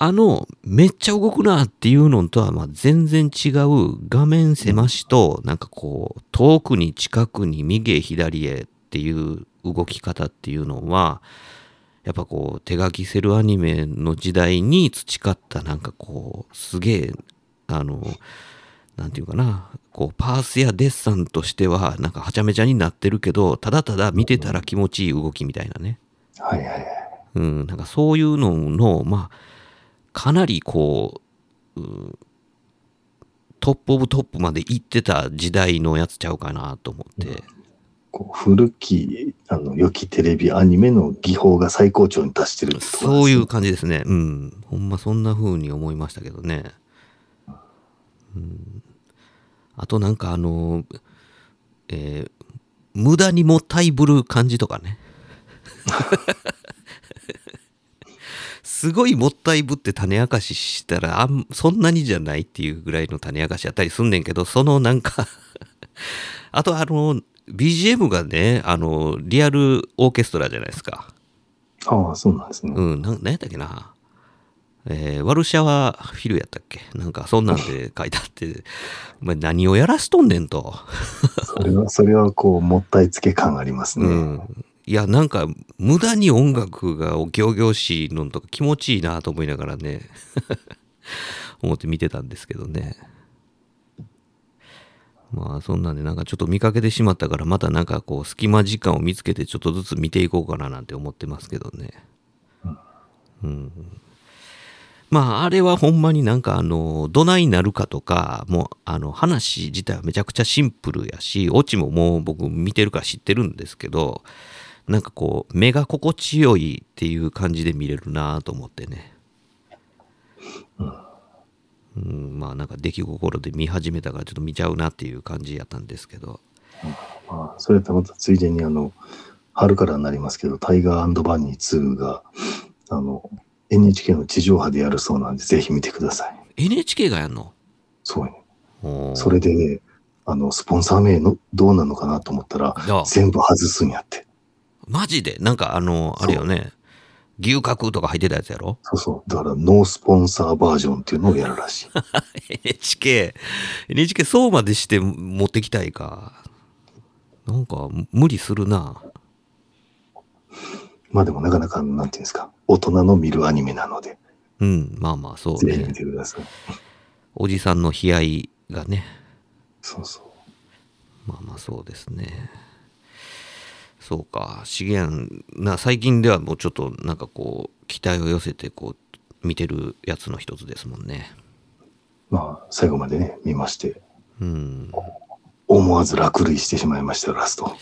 あのめっちゃ動くなっていうのとはまあ全然違う画面狭しとなんかこう遠くに近くに右へ左へっていう動き方っていうのはやっぱこう手書きセルアニメの時代に培ったなんかこうすげえあのなんていうかなこうパースやデッサンとしてはなんかはちゃめちゃになってるけどただただ見てたら気持ちいい動きみたいなねはいはいはい。うん、なんかそういうのの、まあ、かなりこう、うトップオブトップまで行ってた時代のやつちゃうかなと思って。こう古き、あの、良きテレビアニメの技法が最高潮に達してるってところそういう感じですね。うん。ほんまそんな風に思いましたけどね。うん。あとなんかあの、えー無駄にもったいぶる感じとかね。[laughs] すごいもったいぶって種明かししたらあんそんなにじゃないっていうぐらいの種明かしやったりすんねんけどそのなんかあとあの BGM がねあのリアルオーケストラじゃないですかああ、そうなんですね。うん、何やったっけな。えーワルシャワフィルやったっけ？なんかそんなんで書いてあって、[laughs] お前何をやらしとんねんと。それは、それはこう、もったいつけ感ありますね。うん。いや、なんか無駄に音楽がお行々しいのとか気持ちいいなと思いながらね、[laughs] 思って見てたんですけどね。まあそんなんでなんかちょっと見かけてしまったからまたなんかこう隙間時間を見つけてちょっとずつ見ていこうかななんて思ってますけどね。うん。まああれはほんまになんかあのどないなるかとかもうあの話自体はめちゃくちゃシンプルやしオチももう僕見てるから知ってるんですけどなんかこう目が心地よいっていう感じで見れるなと思ってね。うん、まあなんか出来心で見始めたからちょっと見ちゃうなっていう感じやったんですけど。まあ、それとまたついでに、あの、春からになりますけど、タイガーバニー2が、あの、NHK の地上波でやるそうなんで、ぜひ見てください。NHK がやんの？そうね。おーそれでね、あの、スポンサー名のどうなのかなと思ったら、あ全部外すんやって。マジで？なんかあの、あれよね。牛角とか入ってたやつやろ？そうそう。だから、ノースポンサーバージョンっていうのをやるらしい。[laughs] ?NHK。NHK そうまでして持ってきたいか。なんか無理するな。まあでもなかなか、なんていうんですか、大人の見るアニメなので、うん、まあまあそうぜひ見ね。てください。おじさんの悲哀がね。そうそう。まあまあそうですね。そうか、資源な最近ではもうちょっとなんかこう期待を寄せてこう見てるやつの一つですもんね。まあ、最後までね、見まして、うん、思わず落類してしまいました、ラスト。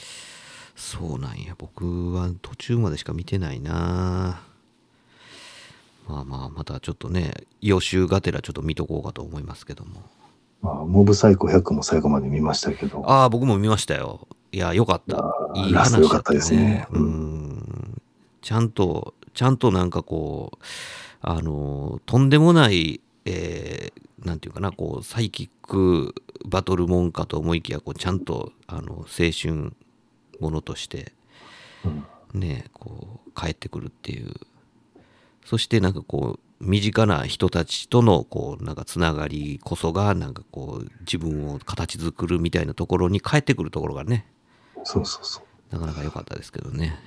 そうなんや。僕は途中までしか見てないな。まあまあまたちょっとね予習がてらちょっと見とこうかと思いますけども。まあ、モブサイコ100も最後まで見ましたけど、ああ僕も見ましたよ。いやよかった。いい話だった良かったですねううんん。ちゃんとちゃんとなんかこうあのとんでもない、えーなんていうかなこうサイキックバトルもんかと思いきやこうちゃんとあの青春ものとしてうんねこう帰ってくるっていうそしてなんかこう身近な人たちとのこうなんかつながりこそがなんかこう自分を形作るみたいなところに帰ってくるところがねそうそうそう。なかなか良かったですけどね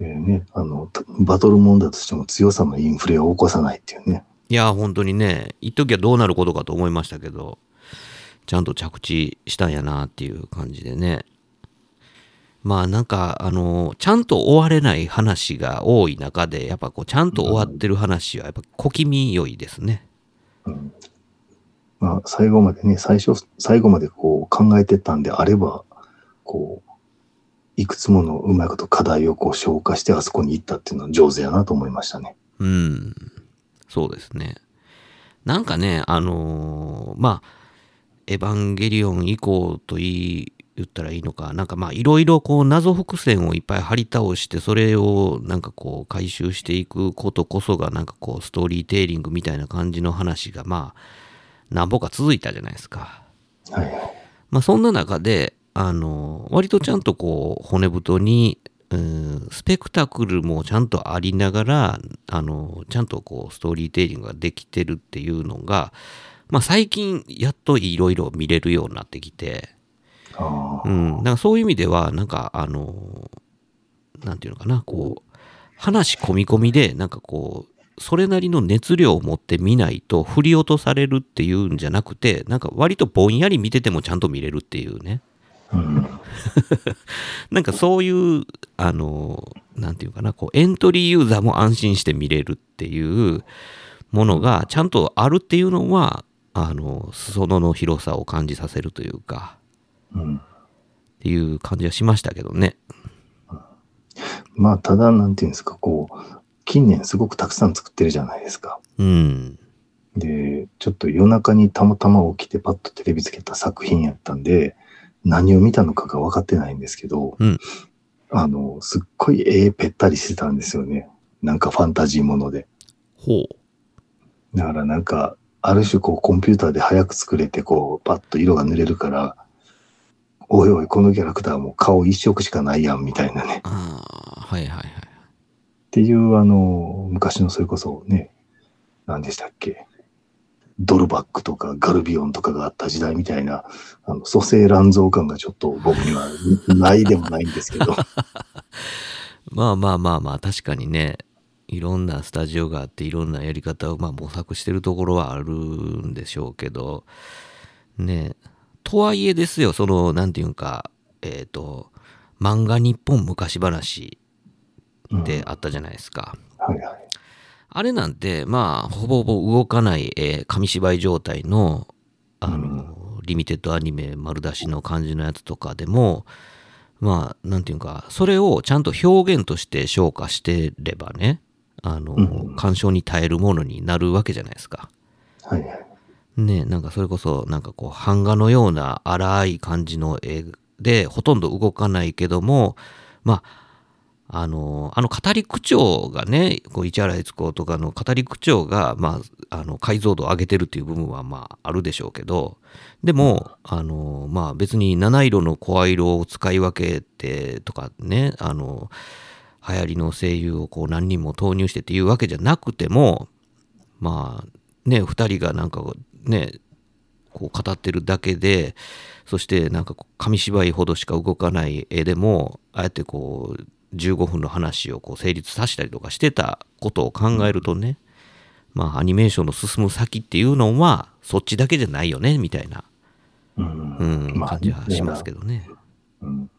えーね、あの、たバトルモンだとしても強さのインフレを起こさないっていうね。いや本当にね一時はどうなることかと思いましたけどちゃんと着地したんやなっていう感じでねまあなんかあのちゃんと終われない話が多い中でやっぱこうちゃんと終わってる話はやっぱ小気味良いですねうん。まあ、最後までね、最初、最後までこう考えてたんであれば、こう、いくつものうまいこと課題をこう消化してあそこに行ったっていうのは上手やなと思いましたね。うん。そうですね。なんかね、あのーまあ、エヴァンゲリオン以降と言い、言ったらいいのか、なんかまあ、いろいろこう、謎伏線をいっぱい張り倒して、それをなんかこう、回収していくことこそが、なんかこう、ストーリーテーリングみたいな感じの話が、まあ、何本か続いたじゃないですか。はいはい。まあ、そんな中で、あの、割とちゃんとこう、骨太に、うん、スペクタクルもちゃんとありながら、あの、ちゃんとこう、ストーリーテーリングができてるっていうのが、まあ、最近、やっといろいろ見れるようになってきて、うん、だからそういう意味では、なんか、あの、なんていうのかな、こう、話込み込みで、なんかこう、それなりの熱量を持って見ないと振り落とされるっていうんじゃなくて、なんか割とぼんやり見ててもちゃんと見れるっていうね。うん。なんかそういう、あの、なんていうかな、こう、エントリーユーザーも安心して見れるっていうものがちゃんとあるっていうのは、あの裾野の広さを感じさせるというかうん。っていう感じはしましたけどねまあ、ただ、なんていうんですか、こう、近年すごくたくさん作ってるじゃないですか。うんで、ちょっと夜中にたまたま起きてパッとテレビつけた作品やったんで、何を見たのかが分かってないんですけど、うんあの、すっごい絵ぺったりしてたんですよね。なんかファンタジーもので。ほうだからなんか、ある種こうコンピューターで早く作れて、こう、パッと色が塗れるから、おいおい、このキャラクターも顔一色しかないやん、みたいなね。ああはいはいはい。っていう、あの、昔のそれこそね、何でしたっけ、ドルバックとかガルビオンとかがあった時代みたいな、あの、蘇生乱造感がちょっと僕にはないでもないんですけど、[laughs] まあまあまあまあ確かにねいろんなスタジオがあっていろんなやり方をまあ模索してるところはあるんでしょうけどねとはいえですよそのなんていうんかえっ、と漫画日本昔話うんってあったじゃないですか、はいはい。あれなんてまあほぼほぼ動かない、えー紙芝居状態のあの、リミテッドアニメ丸出しの感じのやつとかでもまあなんていうかそれをちゃんと表現として消化してればねあの、うん鑑賞に耐えるものになるわけじゃないですか。はいはい。ねなんかそれこそなんかこう版画のような荒い感じの絵でほとんど動かないけどもまああのあの語り口調がねこう市原悦子とかの語り口調が、まあ、あの解像度を上げてるっていう部分はまああるでしょうけどでもあのまあ別に七色の声色を使い分けてとかねあの流行りの声優をこう何人も投入してっていうわけじゃなくてもまあね2人がなんかねこう語ってるだけでそしてなんか紙芝居ほどしか動かない絵でもああやってこう15分の話をこう成立させたりとかしてたことを考えるとねまあアニメーションの進む先っていうのはそっちだけじゃないよねみたいな、うん。うんまあ感じはしますけどね。うん。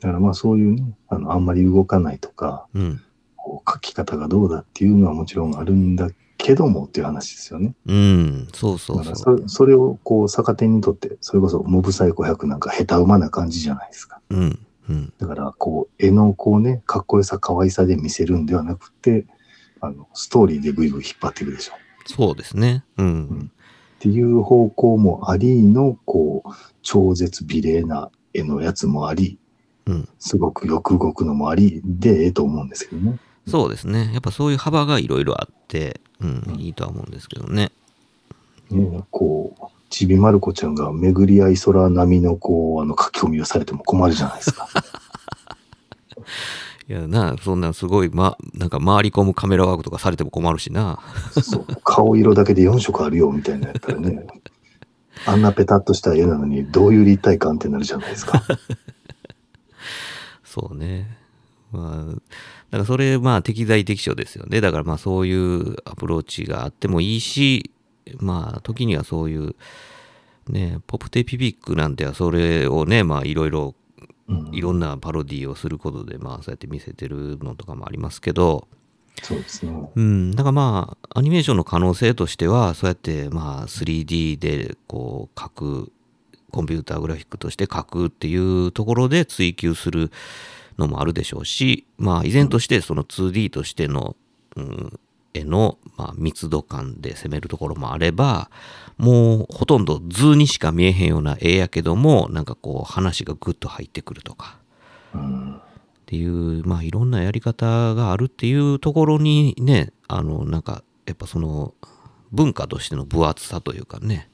だからまあそういうね、あの、あんまり動かないとか、うん。こう書き方がどうだっていうのはもちろんあるんだけどもっていう話ですよね。うん、そうそうそう。そそれをこう逆手にとって、それこそモブサイコ100なんか下手馬な感じじゃないですか。うん、うん、だからこう絵のこうね、かっこよさ、可愛さで見せるんではなくて、あの、ストーリーでぐいぐい引っ張っていくでしょ。そうですね。うん、っていう方向もありの、こう、超絶美麗な絵のやつもあり、うん。すごくよく動くのもありで、ええと思うんですけどね。そうですね。やっぱそういう幅がいろいろあって、うん、いいとは思うんですけどね。ねこう、ちびまる子ちゃんが巡り合い空並みのこう、あの書き込みをされても困るじゃないですか。[laughs] いやな、そんなすごい、ま、なんか回り込むカメラワークとかされても困るしな。そう。顔色だけで4色あるよ、みたいなやったらね。あんなペタッとした絵なのに、どういう立体感ってなるじゃないですか。[laughs] そうね。まあ、だからそれ、まあ適材適所ですよね。だからまあそういうアプローチがあってもいいし、まあ時にはそういう、ね、ポプテピピックなんてはそれをね、まあいろいろ、うんいろんなパロディをすることで、まあそうやって見せてるのとかもありますけど、そうですね。うん、だからまあ、アニメーションの可能性としては、そうやってまあ 3D でこう書く、コンピューターグラフィックとして書くっていうところで追求するのもあるでしょうし、まあ依然としてその 2D としての、うん、絵の、まあ、密度感で攻めるところもあれば、もうほとんど図にしか見えへんような絵やけども、なんかこう話がグッと入ってくるとか。うん。っていうまあいろんなやり方があるっていうところにねあのなんかやっぱその文化としての分厚さというかね、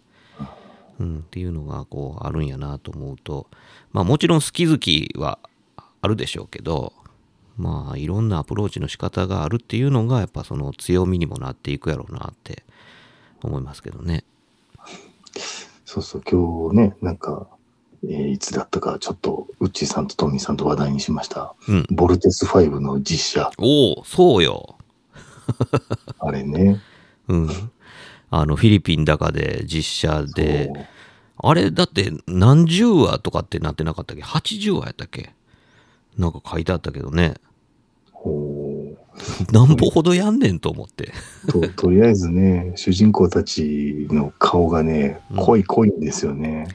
うん、っていうのがこうあるんやなと思うとまあもちろん好き好きはあるでしょうけどまあいろんなアプローチの仕方があるっていうのがやっぱその強みにもなっていくやろうなって思いますけどね。そうそう、今日ね、なんか、えーいつだったか、ちょっと、ウッチーさんとトミーさんと話題にしました。うん。ボルテス5の実写。おおそうよ。[laughs] [laughs] あれね。うん。あのフィリピン高で実写であれだって何十話とかってなってなかったっけ ?80 話やったっけ？なんか書いてあったけどね。ほうなんぼほどやんねんと思って。ととりあえずね、主人公たちの顔がねうん、濃い濃いんですよね。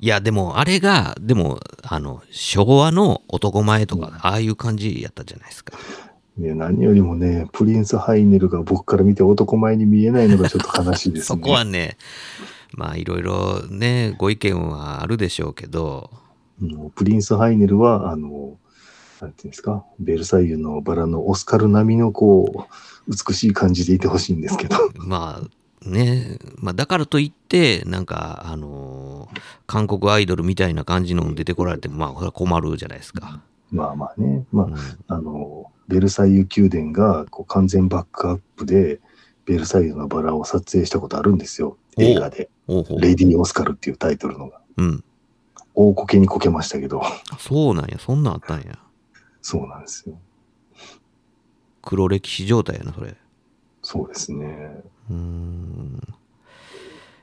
いや、でも、あれが、でも、あの、昭和の男前とか、ああいう感じやったじゃないですか。で何よりもね、プリンス・ハイネルが僕から見て男前に見えないのがちょっと悲しいですそね。[laughs] こはね、まあ、いろいろね、ご意見はあるでしょうけど、プリンス・ハイネルは、あの、なんていうんですか、ベルサイユのバラのオスカル並みのこう、美しい感じでいてほしいんですけど。[laughs] まあ、ね、まあ、だからといって、なんか、あのー韓国アイドルみたいな感じの出てこられても、まあ、これは困るじゃないですか。まあまあね、まあ、うんあの、ベルサイユ宮殿がこう完全バックアップで、ベルサイユのバラを撮影したことあるんですよ。映画で。レディー・オスカルっていうタイトルのが。うん。大こけにこけましたけど、そうなんや、そんなんあったんや。そうなんですよ。黒歴史状態やな、それ。そうですね。うーん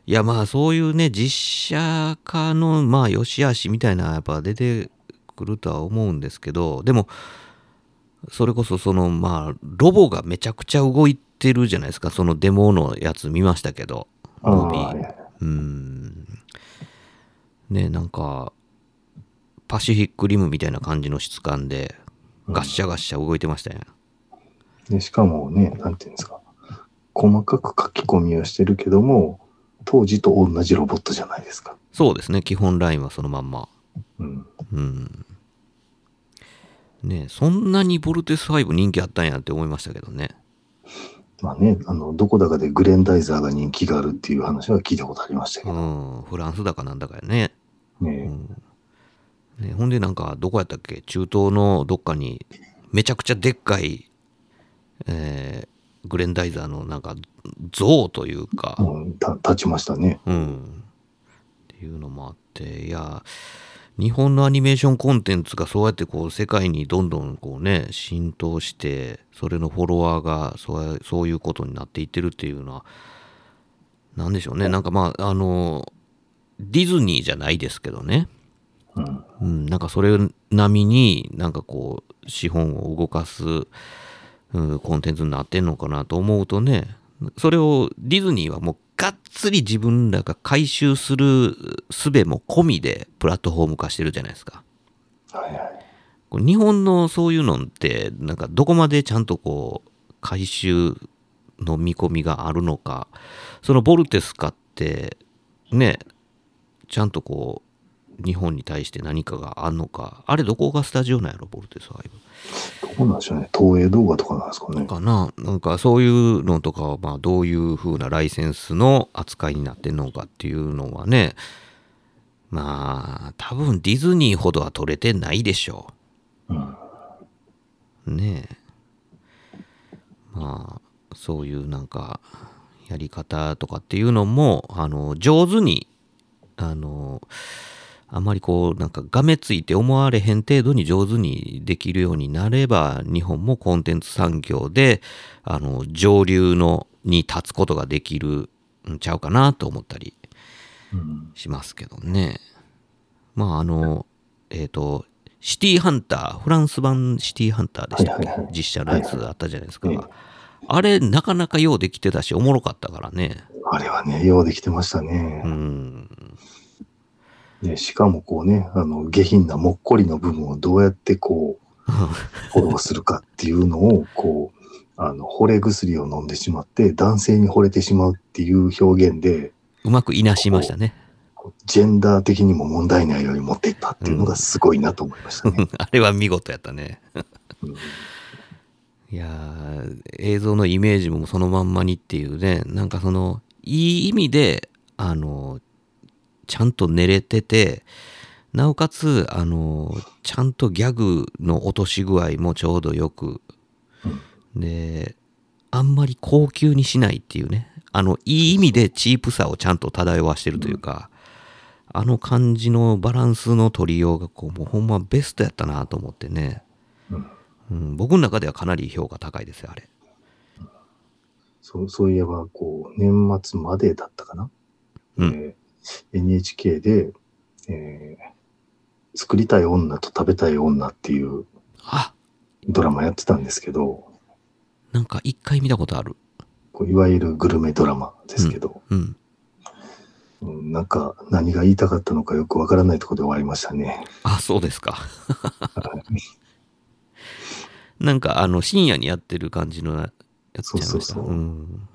いやまあそういうね実写化のまあ良し悪しみたいなやっぱ出てくるとは思うんですけどでもそれこそそのまあロボがめちゃくちゃ動いてるじゃないですかそのデモのやつ見ましたけどああムービーうーんねなんかパシフィックリムみたいな感じの質感でガッシャガッシャ動いてましたよ、でしかもね、なんていうんですか。細かく書き込みをしてるけども、当時と同じロボットじゃないですか。そうですね基本ラインはそのまんまうん。うん。ねえそんなにボルテス5人気あったんやって思いましたけどね。まあね、あの、どこだかでグレンダイザーが人気があるっていう話は聞いたことありましたけうど、ん。フランスだかなんだかやね。うねん。ねほんでなんか、どこやったっけ？中東のどっかに、めちゃくちゃでっかい、えーグレンダイザーのなんか、像というか、もうた立ちましたね。うん。っていうのもあって、いや、日本のアニメーションコンテンツがそうやってこう世界にどんどんこうね、浸透して、それのフォロワーがそうやそういうことになっていってるっていうのは、なんでしょうね。なんかまあ、あの、ディズニーじゃないですけどね。うん。うん、なんかそれ並みになんかこう資本を動かす、うん、コンテンツになってんのかなと思うとねそれをディズニーはもうがっつり自分らが回収する術も込みでプラットフォーム化してるじゃないですか。はいはい。日本のそういうのってなんかどこまでちゃんとこう回収の見込みがあるのかそのボルテスかってねちゃんとこう日本に対して何かがあんのかあれどこがスタジオなんやろボルテス5どうなんでしょうね。東映動画とかなんですかね。かななんかそういうのとかはまあどういう風なライセンスの扱いになってんのかっていうのはねまあ多分ディズニーほどは取れてないでしょううん。ねえまあそういうなんかやり方とかっていうのもあの上手にあのあまりこうなんかがめついて思われへん程度に上手にできるようになれば日本もコンテンツ産業であの上流のに立つことができるんちゃうかなと思ったりうん。しますけどね。まああの、えっ、と、シティーハンター、フランス版シティーハンターでしたっけ、はいはいはい実写のやつあったじゃないですか。はいはいあれ、なかなかようできてたし、おもろかったからね。あれはね、ようできてましたねう。ん。でしかもこうね、あの、下品なもっこりの部分をどうやってこう、フォローするかっていうのを、こう、あの、惚れ薬を飲んでしまって、男性に惚れてしまうっていう表現で、うまくいなしましたね。ジェンダー的にも問題ないように持っていったっていうのがすごいなと思いましたね。[laughs] あれは見事やったね。うんいやー映像のイメージもそのまんまにっていうね、なんかその、いい意味で、あの、ちゃんと寝れてて、なおかつ、あの、ちゃんとギャグの落とし具合もちょうどよく、で、あんまり高級にしないっていうね、あの、いい意味でチープさをちゃんと漂わしてるというか、あの感じのバランスの取りようが、こう、もうほんまベストやったなと思ってね。うん、僕の中ではかなり評価高いですよ、あれ。そうそういえば、こう、年末までだったかな、うん。えー NHK で、えー作りたい女と食べたい女っていうあ、ドラマやってたんですけど、なんか一回見たことある。いわゆるグルメドラマですけど、うん。うんなんか何が言いたかったのかよくわからないところで終わりましたね。あ、そうですか。[laughs] なんかあの深夜にやってる感じのやつちゃいました。そうそうそううん。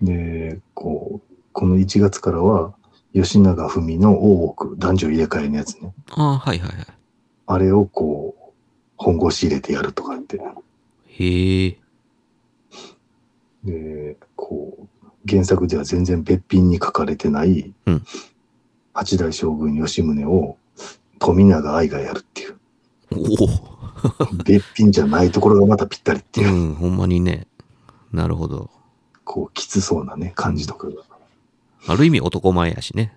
で、こう、この1月からは、吉永文の大奥、男女入れ替えのやつね。あはいはいはい。あれをこう、本腰入れてやるとかって。へえ。で、こう、原作では全然別品に書かれてない、うん八代将軍吉宗を富永愛がやるっていう。お別品 [laughs] じゃないところがまたぴったりってお。いうう、ん、ほんまにね。なるほど。こう、きつそうなね、感じとかが、ある意味男前やしね。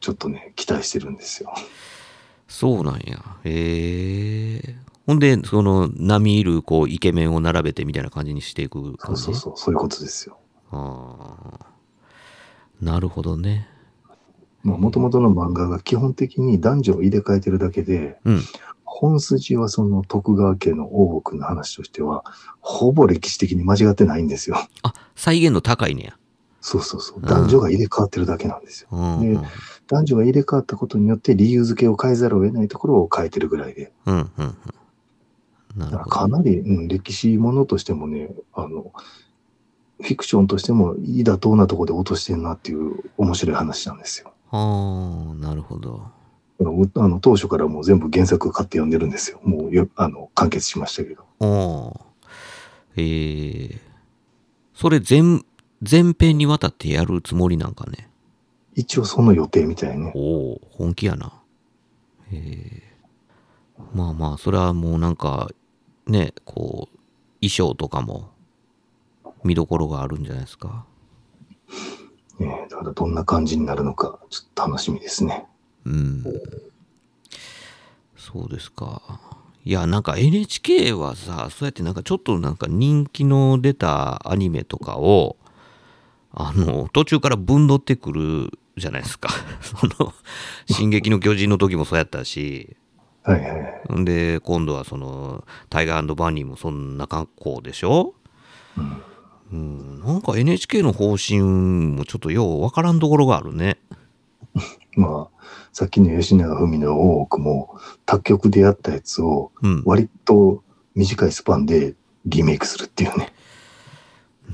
ちょっとね、期待してるんですよ。そうなんや。へえ。ほんで、その、並みいる、こう、イケメンを並べてみたいな感じにしていくそ感じ？うそうそう、そういうことですよ。ああ。なるほどね。まあ、もともとの漫画が基本的に男女を入れ替えてるだけで、うん。本筋はその徳川家の大奥の話としては、ほぼ歴史的に間違ってないんですよ。あ、再現度高いねや。そうそうそう。男女が入れ替わってるだけなんですよ。うん。で男女が入れ替わったことによって理由付けを変えざるを得ないところを変えてるぐらいで。うん、うん、だから。かなり、うん、歴史ものとしてもね、あの、フィクションとしてもいい妥当なところで落としてんなっていう面白い話なんですよ。ああ、なるほど。あの当初からもう全部原作買って読んでるんですよ。もうよあの完結しましたけど。おーええそれ全、全編にわたってやるつもりなんかね。一応その予定みたいね。おお本気やな。ええまあまあ、それはもうなんか、ね、こう、衣装とかも見どころがあるんじゃないですか。ねだからどんな感じになるのか、ちょっと楽しみですね。うん。そうですか。いや、なんか NHK はさ、そうやってなんかちょっとなんか人気の出たアニメとかを、あの、途中からぶんどってくるじゃないですか。[laughs] その、進撃の巨人の時もそうやったし、はいはいで、今度はその、タイガーバニーもそんな格好でしょ？うん、なんか NHK の方針もちょっとようわからんところがあるね。[laughs] まあ、さっきの吉永文の大奥も、他局でやったやつをうん。割と短いスパンでリメイクするっていうね。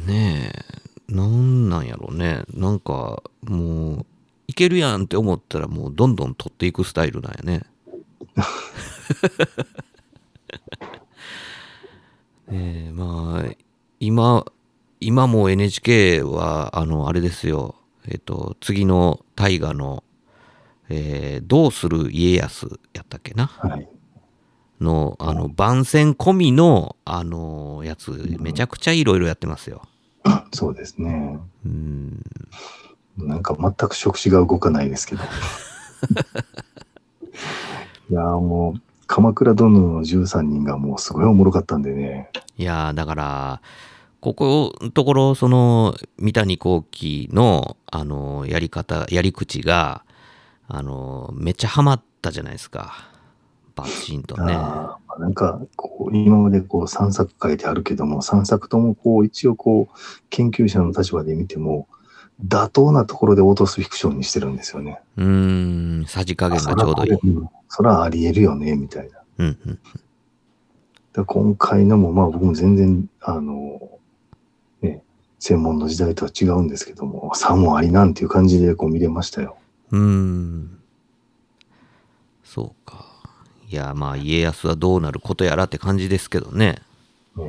ねえ、なんなんやろうね。なんか、もう、いけるやんって思ったらもうどんどん取っていくスタイルなんやね。ね [laughs] え、まあ、今、今もう NHK は、あの、あれですよ。えっと、次の大河の、えーどうする家康やったっけな？はい。の、あの、番宣込みの、あの、やつ、めちゃくちゃいろいろやってますよ。そうですね。うん。なんか全く触手が動かないですけど。[laughs] いやーもう、鎌倉殿の13人がもうすごいおもろかったんでね。いやーだから、ここのところ、その、三谷幸喜の、あの、やり方、やり口が、あの、めっちゃハマったじゃないですか。バチンとね。なんか、こう、今までこう3作書いてあるけども、3作ともこう、一応こう、研究者の立場で見ても、妥当なところで落とすフィクションにしてるんですよね。うーん、さじ加減がちょうどいい。うんそらありえるよね、みたいな。うん、うん。で今回のも、まあ僕も全然、あの、ね、専門の時代とは違うんですけども、さもありなんていう感じでこう見れましたよ。うーん。そうか。いや、まあ、家康はどうなることやらって感じですけどね。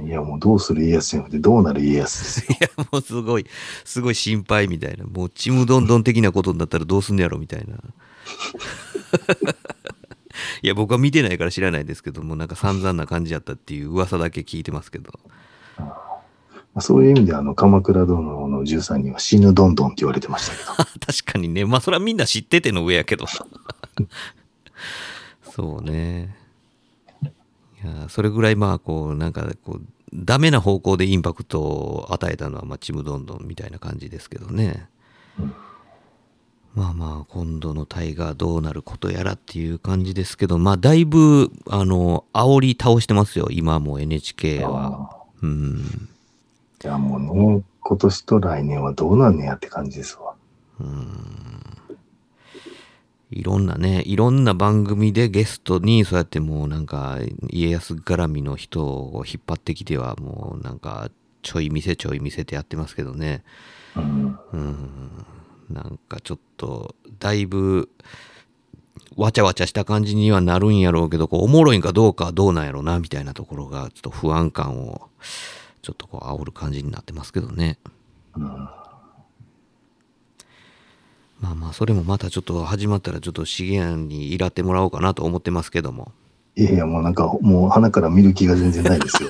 いや、もうどうする家康じゃなくて、どうなる家康ですよ。[laughs] いや、もうすごい、すごい心配みたいな。もうちむどんどん的なことになったらどうすんのやろみたいな。[laughs] いや、僕は見てないから知らないですけども、なんか散々な感じやったっていう噂だけ聞いてますけど。まあそういう意味で、あの、鎌倉殿の13人は死ぬどんどんって言われてましたけど。[laughs] 確かにね、まあそれはみんな知ってての上やけど。そうね。いや、それぐらいまあこう、なんかこう、ダメな方向でインパクトを与えたのは、まあ、ちむどんどんみたいな感じですけどね。まあまあ、今度のタイがどうなることやらっていう感じですけど、まあ、だいぶ、あの、煽り倒してますよ、今も NHK は。うん。いや、もうね、今年と来年はどうなんねやって感じですわ。いろんなね、いろんな番組でゲストにそうやってもうなんか家康絡みの人を引っ張ってきてはもうなんかちょい見せちょい見せてやってますけどね。うん。うん。なんかちょっとだいぶわちゃわちゃした感じにはなるんやろうけど、こうおもろいんかどうかはどうなんやろうなみたいなところがちょっと不安感をちょっとこう煽る感じになってますけどね。まあまあそれもまたちょっと始まったらちょっと資源にいらってもらおうかなと思ってますけども。いやいや、もうなんか、もう鼻から見る気が全然ないですよ。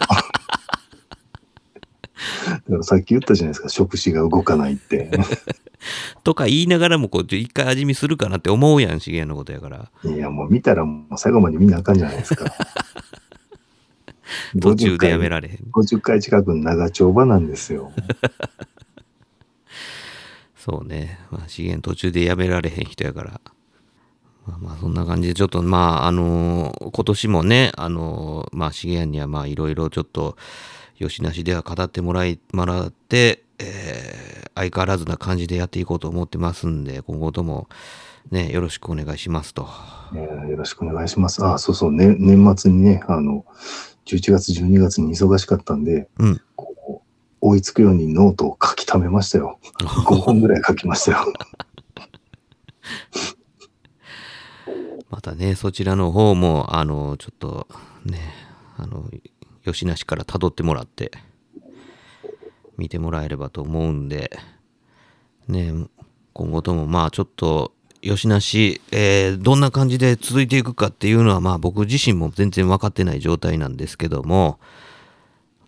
[laughs] さっき言ったじゃないですか、触手が動かないって。[laughs] とか言いながらもこう一回味見するかなって思うやん資源のことやから。いや、もう見たらもう最後まで見なあかんじゃないですか。[laughs] 途中でやめられへん。50回近くの長丁場なんですよ。そうね。まあ資源途中でやめられへん人やから。まあまあそんな感じでちょっとまああのー今年もね、あのーまあ資源にはまあいろいろちょっと吉なしでは語ってもらい、もらって、えー相変わらずな感じでやっていこうと思ってますんで、今後ともね、よろしくお願いしますと。えーよろしくお願いします。あ、そうそう、ね、年末にね、あの、11月、12月に忙しかったんで、うん。こう追いつくようにノートを書き溜めましたよ。[laughs] 5本ぐらい書きましたよ。またね、そちらの方も、あの、ちょっとね、あの、吉梨から辿ってもらって、見てもらえればと思うんで、ね、今後ともまあちょっと、吉梨、えーどんな感じで続いていくかっていうのは、まあ僕自身も全然分かってない状態なんですけども、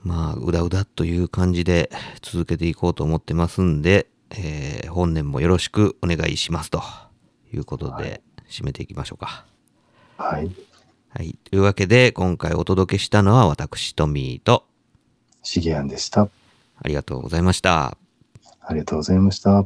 まあ、うだうだという感じで続けていこうと思ってますんで、えー本年もよろしくお願いしますということで、締めていきましょうか。はい。はい。というわけで、今回お届けしたのは私、トミーと、シゲアンでした。ありがとうございました。ありがとうございました。